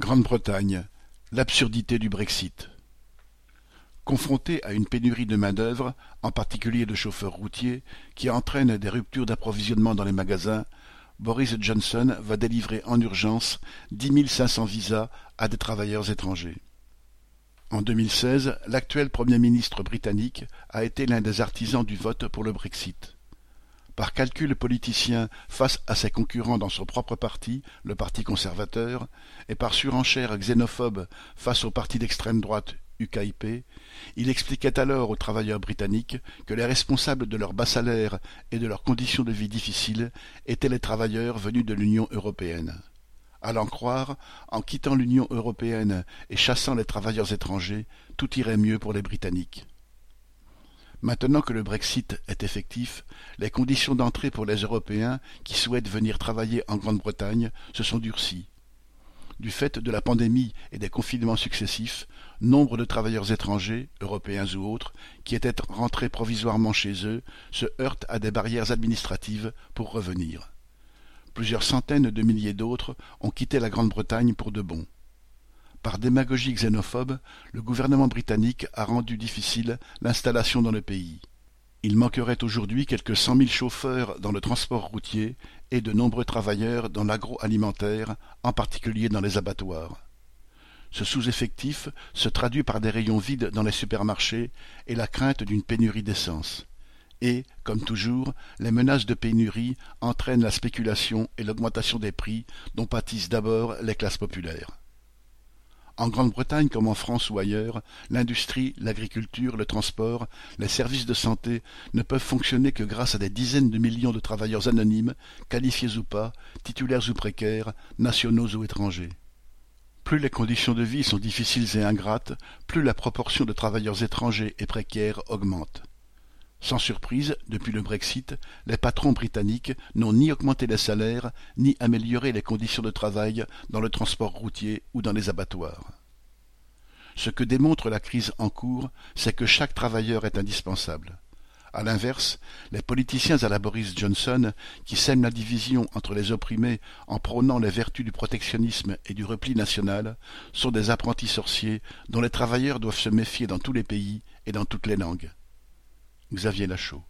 Grande-Bretagne, l'absurdité du Brexit. Confronté à une pénurie de main-d'œuvre, en particulier de chauffeurs routiers, qui entraîne des ruptures d'approvisionnement dans les magasins, Boris Johnson va délivrer en urgence dix cinq cents visas à des travailleurs étrangers. En 2016, l'actuel Premier ministre britannique a été l'un des artisans du vote pour le Brexit. Par calcul politicien face à ses concurrents dans son propre parti, le Parti conservateur, et par surenchère xénophobe face au parti d'extrême droite UKIP, il expliquait alors aux travailleurs britanniques que les responsables de leurs bas salaires et de leurs conditions de vie difficiles étaient les travailleurs venus de l'Union européenne. À l'en croire, en quittant l'Union européenne et chassant les travailleurs étrangers, tout irait mieux pour les Britanniques. Maintenant que le Brexit est effectif, les conditions d'entrée pour les Européens qui souhaitent venir travailler en Grande-Bretagne se sont durcies. Du fait de la pandémie et des confinements successifs, nombre de travailleurs étrangers, européens ou autres, qui étaient rentrés provisoirement chez eux, se heurtent à des barrières administratives pour revenir. Plusieurs centaines de milliers d'autres ont quitté la Grande-Bretagne pour de bon. Par démagogie xénophobe, le gouvernement britannique a rendu difficile l'installation dans le pays. Il manquerait aujourd'hui quelques cent mille chauffeurs dans le transport routier et de nombreux travailleurs dans l'agroalimentaire, en particulier dans les abattoirs. Ce sous-effectif se traduit par des rayons vides dans les supermarchés et la crainte d'une pénurie d'essence. Et, comme toujours, les menaces de pénurie entraînent la spéculation et l'augmentation des prix dont pâtissent d'abord les classes populaires. En Grande-Bretagne comme en France ou ailleurs, l'industrie, l'agriculture, le transport, les services de santé ne peuvent fonctionner que grâce à des dizaines de millions de travailleurs anonymes, qualifiés ou pas, titulaires ou précaires, nationaux ou étrangers. Plus les conditions de vie sont difficiles et ingrates, plus la proportion de travailleurs étrangers et précaires augmente. Sans surprise, depuis le Brexit, les patrons britanniques n'ont ni augmenté les salaires, ni amélioré les conditions de travail dans le transport routier ou dans les abattoirs. Ce que démontre la crise en cours, c'est que chaque travailleur est indispensable. À l'inverse, les politiciens à la Boris Johnson, qui sèment la division entre les opprimés en prônant les vertus du protectionnisme et du repli national, sont des apprentis sorciers dont les travailleurs doivent se méfier dans tous les pays et dans toutes les langues. Xavier Lachaud